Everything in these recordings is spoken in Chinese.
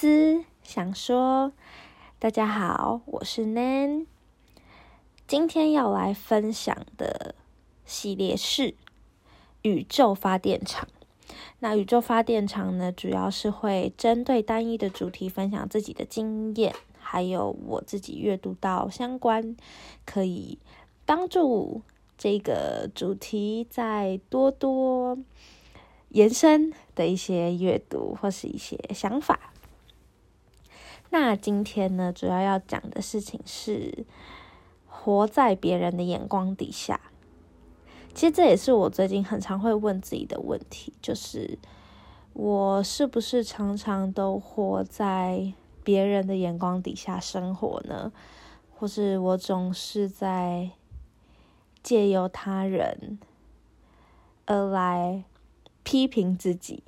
思想说，大家好，我是 Nan，今天要来分享的系列是宇宙发电厂。那宇宙发电厂呢，主要是会针对单一的主题分享自己的经验，还有我自己阅读到相关可以帮助这个主题再多多延伸的一些阅读或是一些想法。那今天呢，主要要讲的事情是活在别人的眼光底下。其实这也是我最近很常会问自己的问题，就是我是不是常常都活在别人的眼光底下生活呢？或是我总是在借由他人而来批评自己？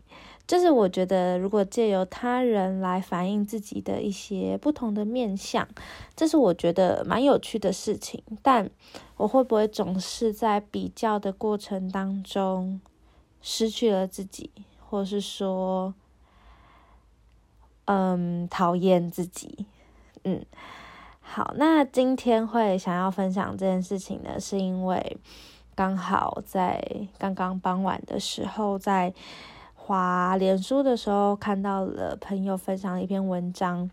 就是我觉得，如果借由他人来反映自己的一些不同的面相，这是我觉得蛮有趣的事情。但我会不会总是在比较的过程当中失去了自己，或是说，嗯，讨厌自己？嗯，好，那今天会想要分享这件事情呢，是因为刚好在刚刚傍晚的时候在。滑脸书的时候看到了朋友分享一篇文章，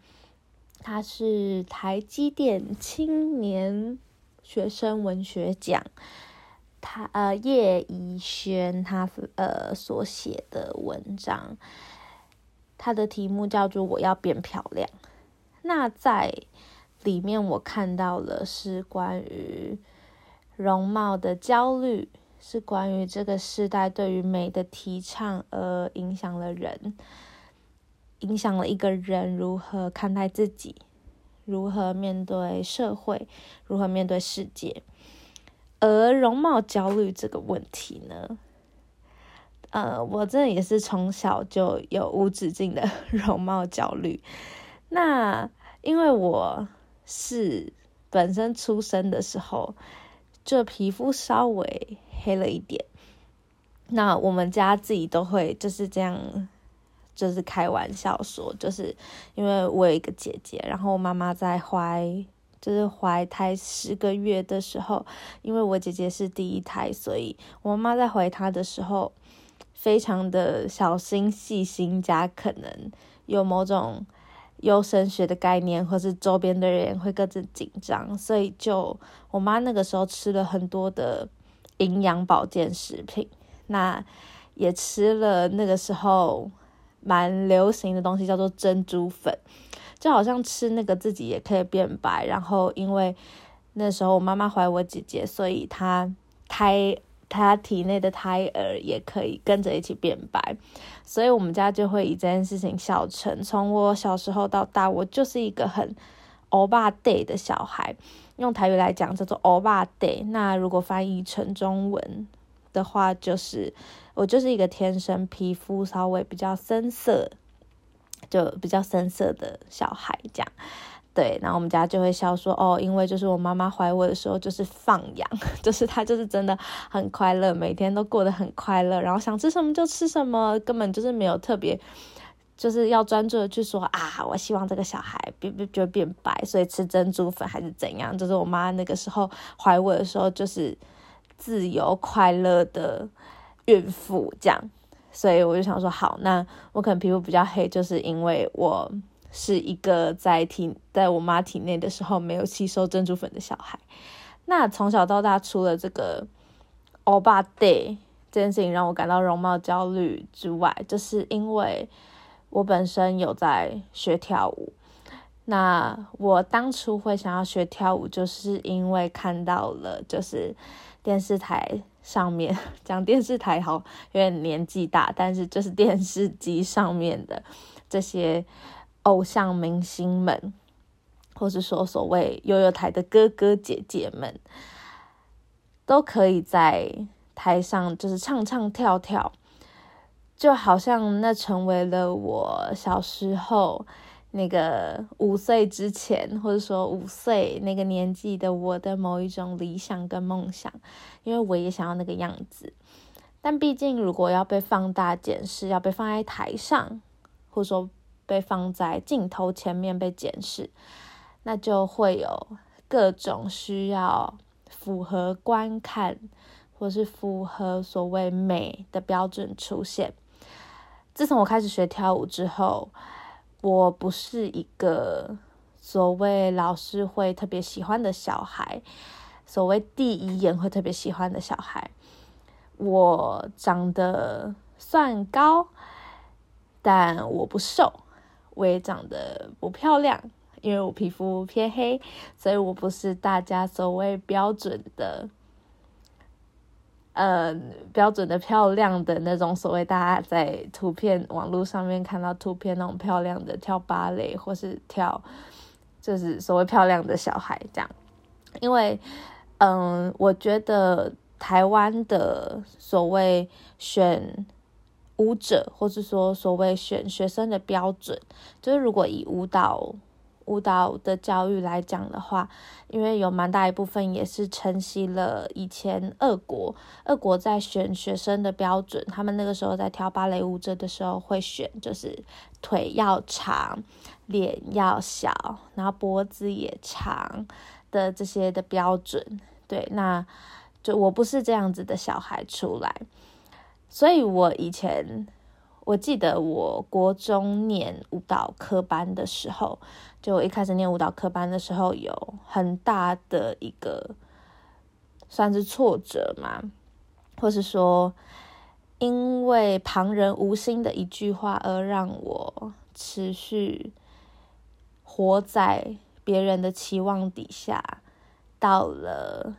他是台积电青年学生文学奖，他呃叶怡轩他呃所写的文章，他的题目叫做我要变漂亮。那在里面我看到了是关于容貌的焦虑。是关于这个时代对于美的提倡而影响了人，影响了一个人如何看待自己，如何面对社会，如何面对世界。而容貌焦虑这个问题呢，呃，我这也是从小就有无止境的 容貌焦虑。那因为我是本身出生的时候，就皮肤稍微。黑了一点，那我们家自己都会就是这样，就是开玩笑说，就是因为我有一个姐姐，然后我妈妈在怀，就是怀胎十个月的时候，因为我姐姐是第一胎，所以我妈妈在怀她的时候，非常的小心细心加可能有某种优生学的概念，或是周边的人会各自紧张，所以就我妈那个时候吃了很多的。营养保健食品，那也吃了那个时候蛮流行的东西，叫做珍珠粉，就好像吃那个自己也可以变白。然后因为那时候我妈妈怀我姐姐，所以她胎她体内的胎儿也可以跟着一起变白，所以我们家就会以这件事情笑称，从我小时候到大，我就是一个很欧巴 day 的小孩。用台语来讲叫做欧巴 day，那如果翻译成中文的话，就是我就是一个天生皮肤稍微比较深色，就比较深色的小孩这样。对，然后我们家就会笑说，哦，因为就是我妈妈怀我的时候就是放养，就是她就是真的很快乐，每天都过得很快乐，然后想吃什么就吃什么，根本就是没有特别。就是要专注的去说啊，我希望这个小孩变变就变白，所以吃珍珠粉还是怎样？就是我妈那个时候怀我的时候，就是自由快乐的孕妇这样，所以我就想说，好，那我可能皮肤比较黑，就是因为我是一个在体在我妈体内的时候没有吸收珍珠粉的小孩。那从小到大，除了这个欧巴 day 这件事情让我感到容貌焦虑之外，就是因为。我本身有在学跳舞，那我当初会想要学跳舞，就是因为看到了，就是电视台上面 讲电视台好有点年纪大，但是就是电视机上面的这些偶像明星们，或是说所谓悠悠台的哥哥姐姐们，都可以在台上就是唱唱跳跳。就好像那成为了我小时候那个五岁之前，或者说五岁那个年纪的我的某一种理想跟梦想，因为我也想要那个样子。但毕竟，如果要被放大检视，要被放在台上，或者说被放在镜头前面被检视，那就会有各种需要符合观看或是符合所谓美的标准出现。自从我开始学跳舞之后，我不是一个所谓老师会特别喜欢的小孩，所谓第一眼会特别喜欢的小孩。我长得算高，但我不瘦，我也长得不漂亮，因为我皮肤偏黑，所以我不是大家所谓标准的，呃，标准的漂亮的那种所谓大家在图片网络上面看到图片那种漂亮的跳芭蕾或是跳，就是所谓漂亮的小孩这样，因为，嗯，我觉得。台湾的所谓选舞者，或是说所谓选学生的标准，就是如果以舞蹈舞蹈的教育来讲的话，因为有蛮大一部分也是承袭了以前俄国，俄国在选学生的标准，他们那个时候在挑芭蕾舞者的时候会选，就是腿要长，脸要小，然后脖子也长的这些的标准。对，那。就我不是这样子的小孩出来，所以我以前我记得我国中念舞蹈科班的时候，就一开始念舞蹈科班的时候，有很大的一个算是挫折嘛，或是说因为旁人无心的一句话而让我持续活在别人的期望底下，到了。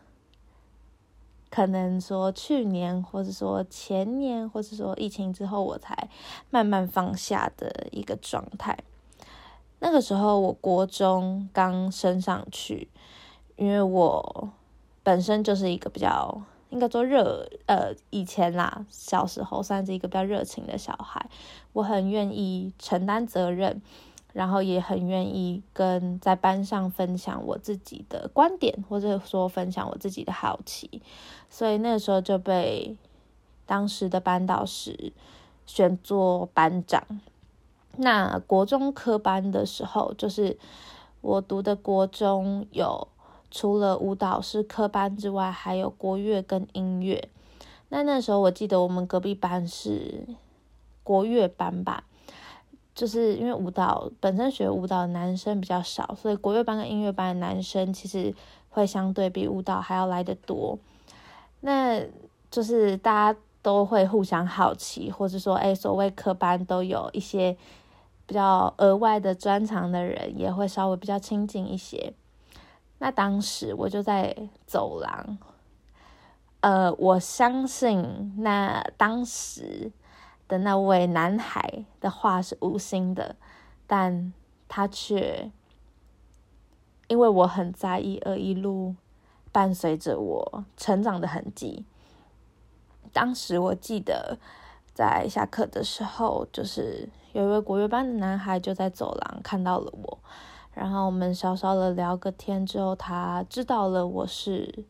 可能说去年，或者说前年，或者说疫情之后，我才慢慢放下的一个状态。那个时候，我国中刚升上去，因为我本身就是一个比较应该说热，呃，以前啦，小时候算是一个比较热情的小孩，我很愿意承担责任。然后也很愿意跟在班上分享我自己的观点，或者说分享我自己的好奇，所以那个时候就被当时的班导师选做班长。那国中科班的时候，就是我读的国中有除了舞蹈是科班之外，还有国乐跟音乐。那那时候我记得我们隔壁班是国乐班吧。就是因为舞蹈本身学舞蹈的男生比较少，所以国乐班跟音乐班的男生其实会相对比舞蹈还要来得多。那就是大家都会互相好奇，或者说，哎，所谓科班都有一些比较额外的专长的人，也会稍微比较亲近一些。那当时我就在走廊，呃，我相信那当时。的那位男孩的话是无心的，但他却因为我很在意而一路伴随着我成长的痕迹。当时我记得在下课的时候，就是有一位国乐班的男孩就在走廊看到了我，然后我们稍稍的聊个天之后，他知道了我是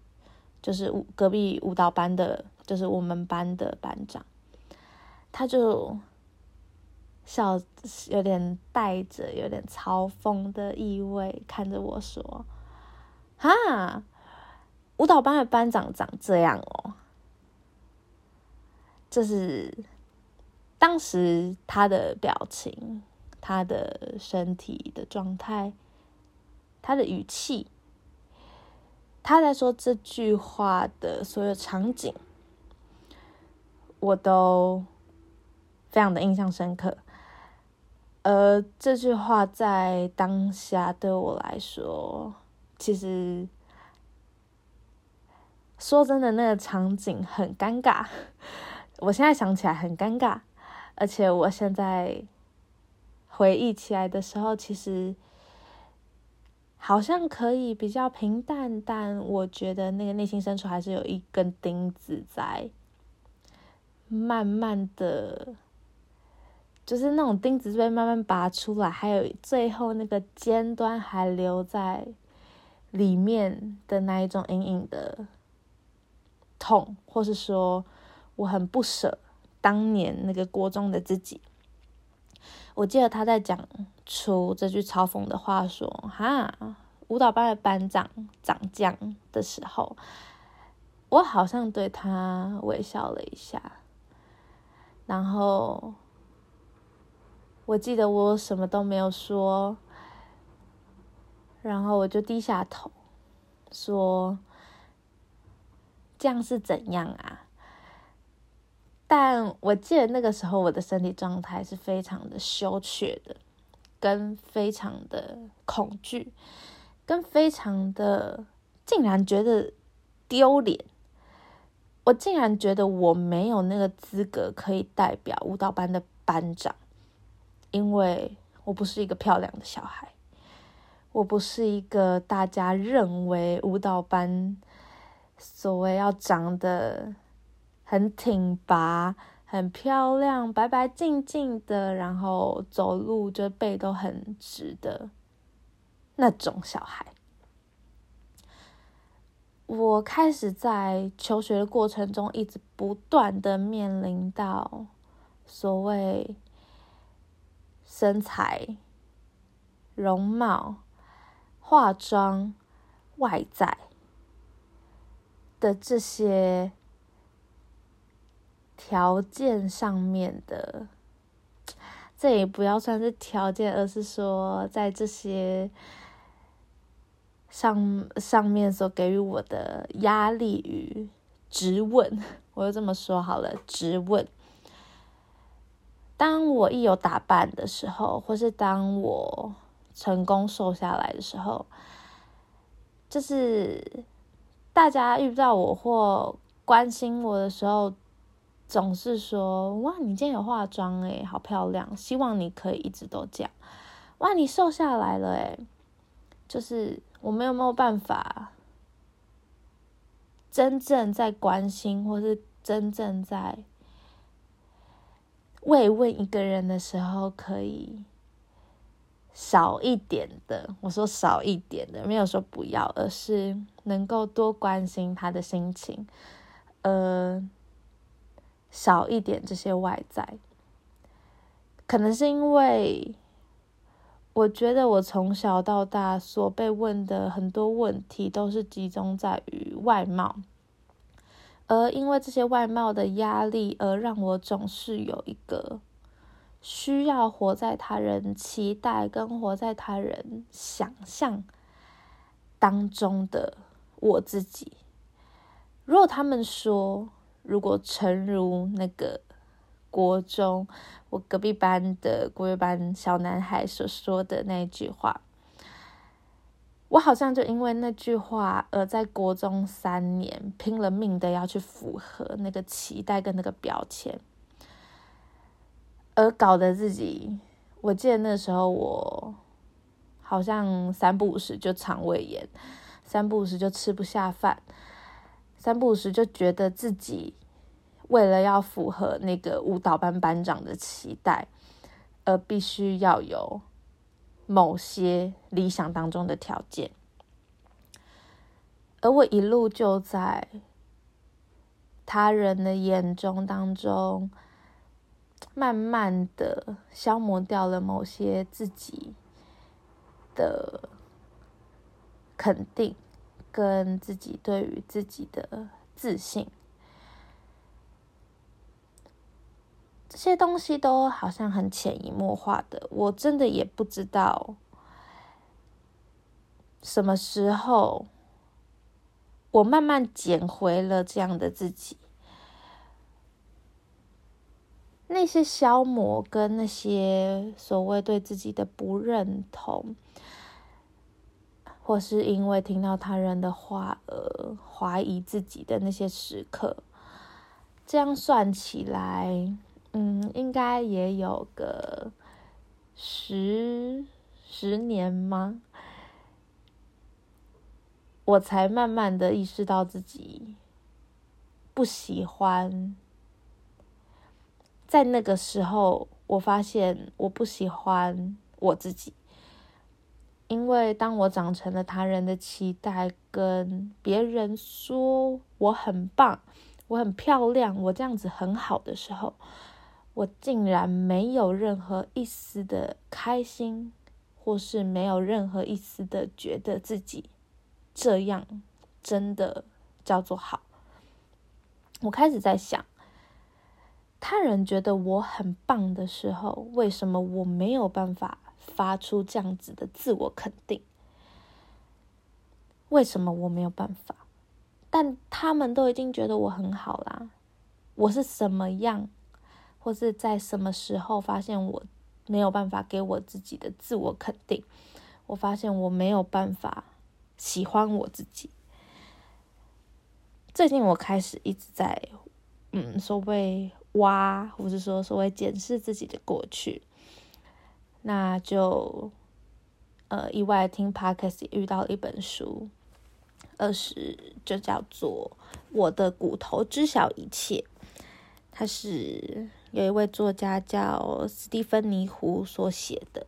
就是隔壁舞蹈班的，就是我们班的班长。他就笑，有点带着有点嘲讽的意味，看着我说：“哈，舞蹈班的班长长这样哦。”这是当时他的表情、他的身体的状态、他的语气，他在说这句话的所有场景，我都。非常的印象深刻，而这句话在当下对我来说，其实说真的，那个场景很尴尬。我现在想起来很尴尬，而且我现在回忆起来的时候，其实好像可以比较平淡，但我觉得那个内心深处还是有一根钉子在慢慢的。就是那种钉子被慢慢拔出来，还有最后那个尖端还留在里面的那一种隐隐的痛，或是说我很不舍当年那个国中的自己。我记得他在讲出这句嘲讽的话，说：“哈，舞蹈班的班长长将的时候，我好像对他微笑了一下，然后我记得我什么都没有说，然后我就低下头说：‘这样是怎样啊？’”但我记得那个时候，我的身体状态是非常的羞怯的，跟非常的恐惧，跟非常的竟然觉得丢脸。我竟然觉得我没有那个资格可以代表舞蹈班的班长，因为我不是一个漂亮的小孩，我不是一个大家认为舞蹈班所谓要长得。很挺拔，很漂亮，白白净净的，然后走路就背都很直的那种小孩。我开始在求学的过程中，一直不断的面临到所谓身材、容貌、化妆、外在的这些。条件上面的，这也不要算是条件，而是说在这些上上面所给予我的压力与质问，我就这么说好了。质问，当我一有打扮的时候，或是当我成功瘦下来的时候，就是大家遇到我或关心我的时候。总是说哇，你今天有化妆诶，好漂亮！希望你可以一直都这样。哇，你瘦下来了诶，就是我们有没有办法真正在关心，或是真正在慰问一个人的时候，可以少一点的？我说少一点的，没有说不要，而是能够多关心他的心情，呃。少一点这些外在，可能是因为我觉得我从小到大所被问的很多问题都是集中在于外貌，而因为这些外貌的压力，而让我总是有一个需要活在他人期待跟活在他人想象当中的我自己。如果他们说，如果诚如那个国中我隔壁班的国乐班小男孩所说的那一句话，我好像就因为那句话而在国中三年拼了命的要去符合那个期待跟那个标签，而搞得自己，我记得那时候我好像三不五时就肠胃炎，三不五时就吃不下饭。三不五时就觉得自己为了要符合那个舞蹈班班长的期待，而必须要有某些理想当中的条件，而我一路就在他人的眼中当中，慢慢的消磨掉了某些自己的肯定。跟自己对于自己的自信，这些东西都好像很潜移默化的。我真的也不知道什么时候，我慢慢捡回了这样的自己。那些消磨跟那些所谓对自己的不认同。或是因为听到他人的话而怀疑自己的那些时刻，这样算起来，嗯，应该也有个十十年吗？我才慢慢的意识到自己不喜欢，在那个时候，我发现我不喜欢我自己。因为当我长成了他人的期待，跟别人说我很棒、我很漂亮、我这样子很好的时候，我竟然没有任何一丝的开心，或是没有任何一丝的觉得自己这样真的叫做好。我开始在想，他人觉得我很棒的时候，为什么我没有办法发出这样子的自我肯定？为什么我没有办法？但他们都已经觉得我很好啦。我是什么样？或是在什么时候发现我没有办法给我自己的自我肯定？我发现我没有办法喜欢我自己。最近我开始一直在，嗯，所谓挖，或是说所谓检视自己的过去。那就，呃，意外听 podcast 遇到一本书，二十就叫做《我的骨头知晓一切》，它是。有一位作家叫斯蒂芬妮胡所写的，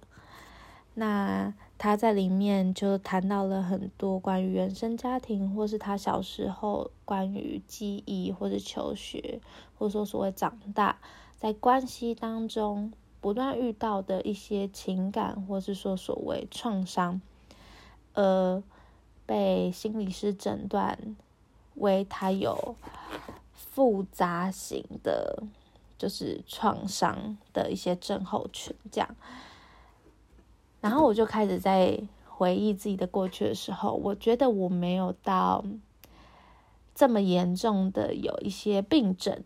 那他在里面就谈到了很多关于原生家庭，或是他小时候关于记忆，或者求学，或者说所谓长大，在关系当中不断遇到的一些情感，或是说所谓创伤，呃，被心理师诊断为他有复杂型的。就是创伤的一些症候群，这样。然后我就开始在回忆自己的过去的时候，我觉得我没有到这么严重的有一些病症，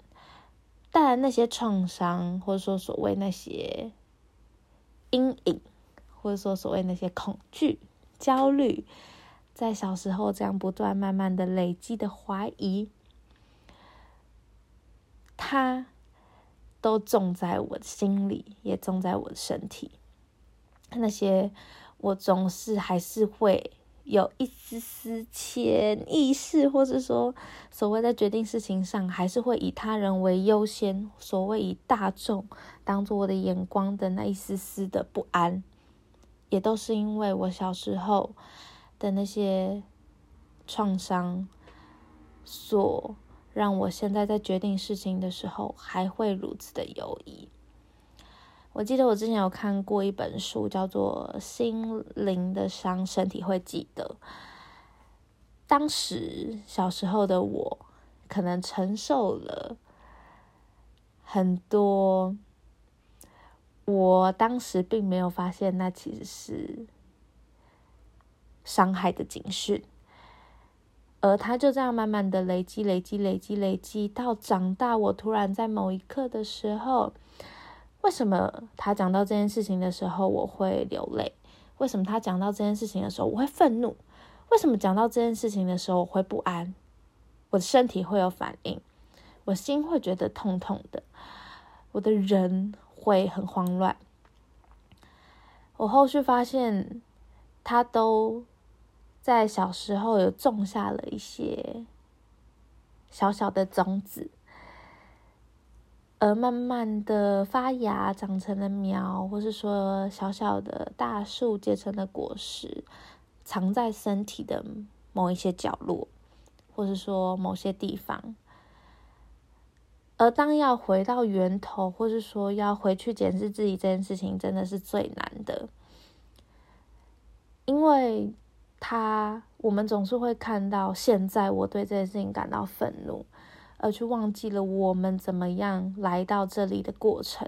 但那些创伤，或者说所谓那些阴影，或者说所谓那些恐惧、焦虑，在小时候这样不断慢慢的累积的怀疑，他。都种在我的心里，也种在我的身体。那些我总是还是会有一丝丝潜意识，或是说所谓在决定事情上，还是会以他人为优先。所谓以大众当做我的眼光的那一丝丝的不安，也都是因为我小时候的那些创伤所。让我现在在决定事情的时候还会如此的犹疑。我记得我之前有看过一本书，叫做《心灵的伤，身体会记得》。当时小时候的我，可能承受了很多，我当时并没有发现，那其实是伤害的警讯。而他就这样慢慢的累积、累积、累积、累积，到长大。我突然在某一刻的时候，为什么他讲到这件事情的时候我会流泪？为什么他讲到这件事情的时候我会愤怒？为什么讲到这件事情的时候我会不安？我的身体会有反应，我心会觉得痛痛的，我的人会很慌乱。我后续发现，他都。在小时候有种下了一些小小的种子，而慢慢的发芽，长成了苗，或是说小小的大树结成了果实，藏在身体的某一些角落，或是说某些地方。而当要回到源头，或是说要回去检视自己这件事情，真的是最难的，因为。他，我们总是会看到现在我对这件事情感到愤怒，而去忘记了我们怎么样来到这里的过程，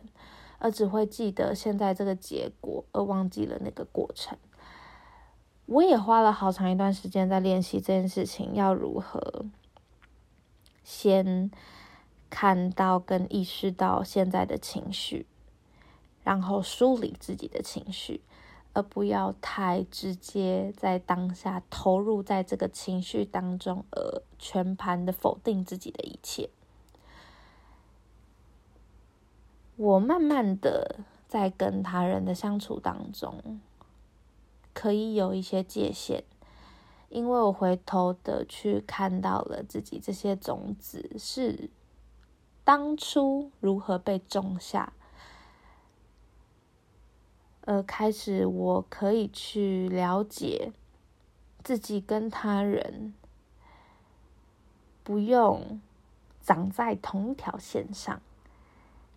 而只会记得现在这个结果，而忘记了那个过程。我也花了好长一段时间在练习这件事情，要如何先看到跟意识到现在的情绪，然后梳理自己的情绪。而不要太直接在当下投入在这个情绪当中，而全盘的否定自己的一切。我慢慢的在跟他人的相处当中，可以有一些界限，因为我回头的去看到了自己这些种子是当初如何被种下。呃，开始我可以去了解自己跟他人不用长在同一条线上，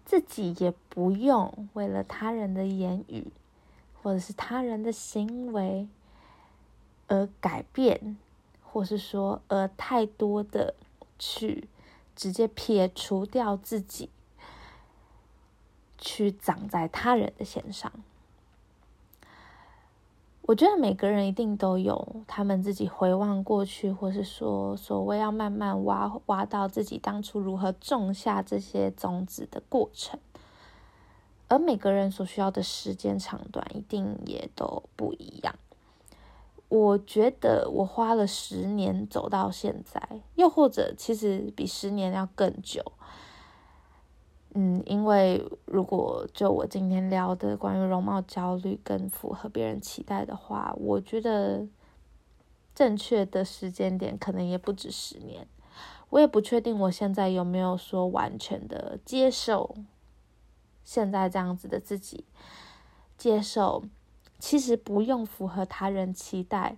自己也不用为了他人的言语或者是他人的行为而改变，或是说而太多的去直接撇除掉自己，去长在他人的线上。我觉得每个人一定都有他们自己回望过去，或是说所谓要慢慢挖挖到自己当初如何种下这些种子的过程，而每个人所需要的时间长短一定也都不一样。我觉得我花了十年走到现在，又或者其实比十年要更久。嗯，因为如果就我今天聊的关于容貌焦虑跟符合别人期待的话，我觉得正确的时间点可能也不止十年。我也不确定我现在有没有说完全的接受现在这样子的自己，接受其实不用符合他人期待，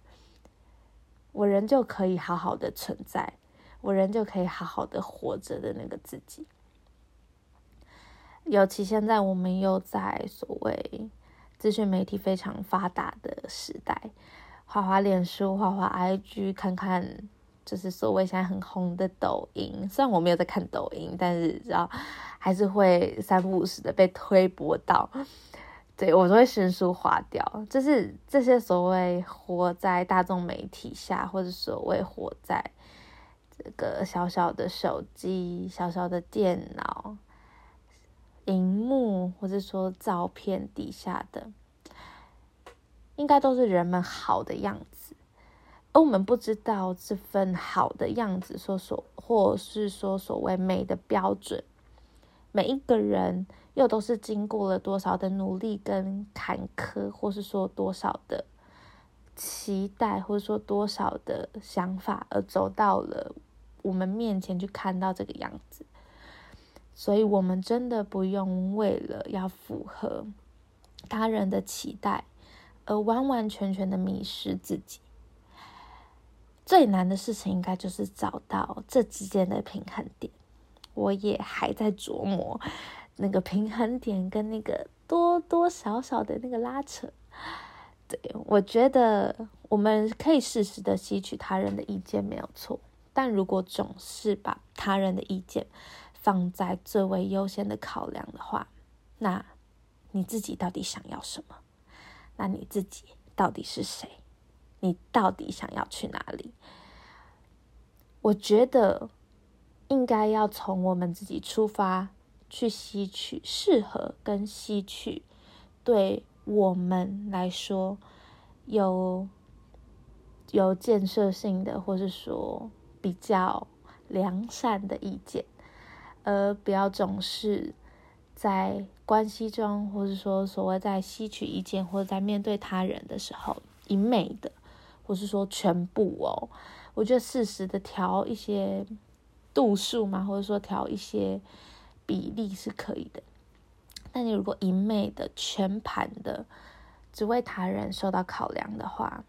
我人就可以好好的存在，我人就可以好好的活着的那个自己。尤其现在我们又在所谓资讯媒体非常发达的时代，画画脸书、画画 IG，看看就是所谓现在很红的抖音。虽然我没有在看抖音，但是知道还是会三不五时的被推播到，对我都会迅速划掉。就是这些所谓活在大众媒体下，或者所谓活在这个小小的手机、小小的电脑。荧幕或者说照片底下的，应该都是人们好的样子，而我们不知道这份好的样子，说所或是说所谓美的标准，每一个人又都是经过了多少的努力跟坎坷，或是说多少的期待，或者说多少的想法，而走到了我们面前去看到这个样子。所以，我们真的不用为了要符合他人的期待而完完全全的迷失自己。最难的事情，应该就是找到这之间的平衡点。我也还在琢磨那个平衡点跟那个多多少少的那个拉扯。对我觉得，我们可以适时的吸取他人的意见，没有错。但如果总是把他人的意见，放在最为优先的考量的话，那你自己到底想要什么？那你自己到底是谁？你到底想要去哪里？我觉得应该要从我们自己出发，去吸取适合跟吸取对我们来说有有建设性的，或是说比较良善的意见。而不要总是在关系中，或者说所谓在吸取意见，或者在面对他人的时候，一昧的，或是说全部哦，我觉得适时的调一些度数嘛，或者说调一些比例是可以的。但你如果一昧的全盘的只为他人受到考量的话，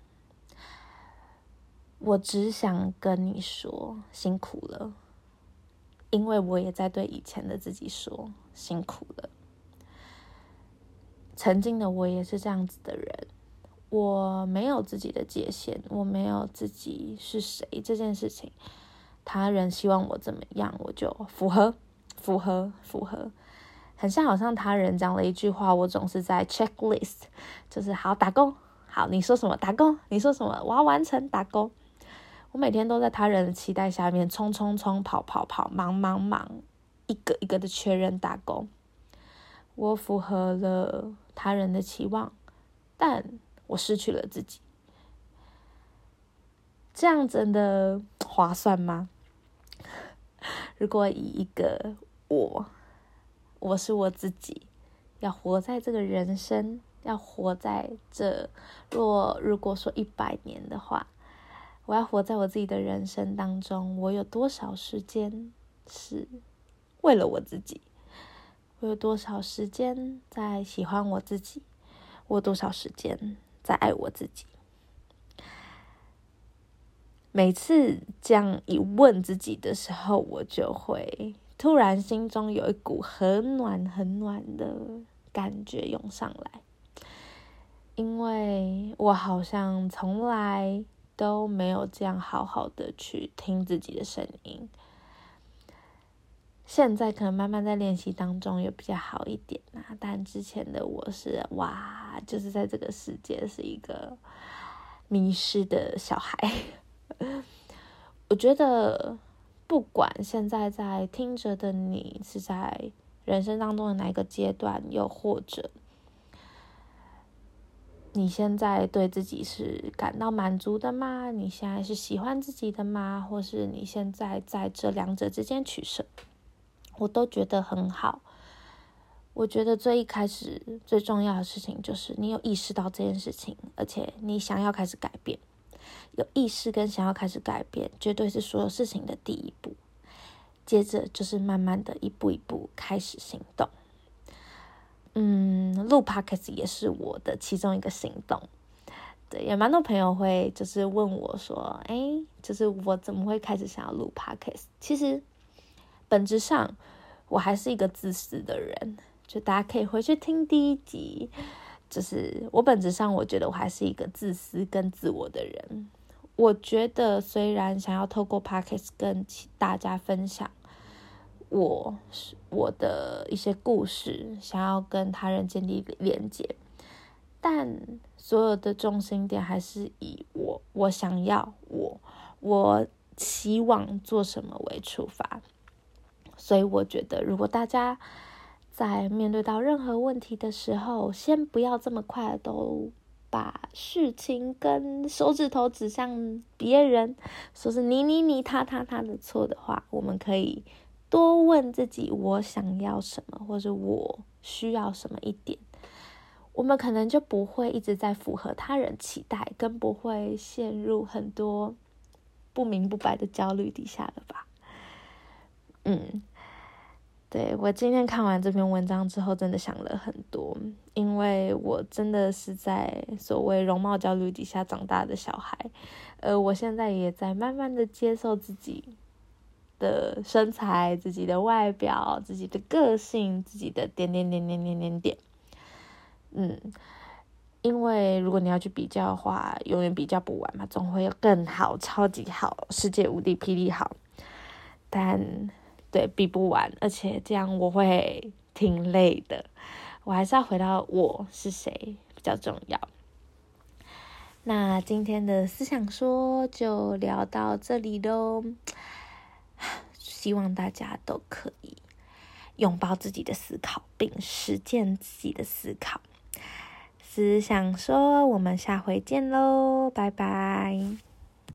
我只想跟你说，辛苦了。因为我也在对以前的自己说辛苦了。曾经的我也是这样子的人，我没有自己的界限，我没有自己是谁这件事情。他人希望我怎么样，我就符合，符合，符合。很像好像他人讲了一句话，我总是在 checklist，就是好打勾，好你说什么打勾，你说什么我要完成打勾。我每天都在他人的期待下面冲冲冲、跑跑跑、忙忙忙，一个一个的确认打勾。我符合了他人的期望，但我失去了自己。这样真的划算吗？如果以一个我，我是我自己，要活在这个人生，要活在这，若如果说一百年的话。我要活在我自己的人生当中，我有多少时间是为了我自己？我有多少时间在喜欢我自己？我有多少时间在爱我自己？每次这样一问自己的时候，我就会突然心中有一股很暖很暖的感觉涌上来，因为我好像从来都没有这样好好的去听自己的声音。现在可能慢慢在练习当中有比较好一点啦，但之前的我是哇，就是在这个世界是一个迷失的小孩。我觉得不管现在在听着的你是在人生当中的哪一个阶段，又或者你现在对自己是感到满足的吗？你现在是喜欢自己的吗？或是你现在在这两者之间取舍？我都觉得很好。我觉得最一开始最重要的事情就是你有意识到这件事情，而且你想要开始改变。有意识跟想要开始改变，绝对是所有事情的第一步。接着就是慢慢的一步一步开始行动。嗯，录 podcast 也是我的其中一个行动。对，也蛮多朋友会就是问我说：“哎，就是我怎么会开始想要录 podcast？” 其实。本质上，我还是一个自私的人。就大家可以回去听第一集，就是我本质上，我觉得我还是一个自私跟自我的人。我觉得虽然想要透过 podcast 跟大家分享我是我的一些故事，想要跟他人建立连接，但所有的重心点还是以我我想要我我期望做什么为出发。所以我觉得，如果大家在面对到任何问题的时候，先不要这么快都把事情跟手指头指向别人，说是你你你他他他的错的话，我们可以多问自己：我想要什么，或者我需要什么一点，我们可能就不会一直在符合他人期待，更不会陷入很多不明不白的焦虑底下了吧？嗯。对我今天看完这篇文章之后，真的想了很多，因为我真的是在所谓容貌焦虑底下长大的小孩，呃，我现在也在慢慢的接受自己的身材、自己的外表、自己的个性、自己的点点点点点点点，嗯，因为如果你要去比较的话，永远比较不完嘛，总会有更好、超级好、世界无敌霹雳好，但。对，比不完，而且这样我会挺累的。我还是要回到我是谁比较重要。那今天的思想说就聊到这里喽。希望大家都可以拥抱自己的思考，并实践自己的思考。思想说，我们下回见喽，拜拜。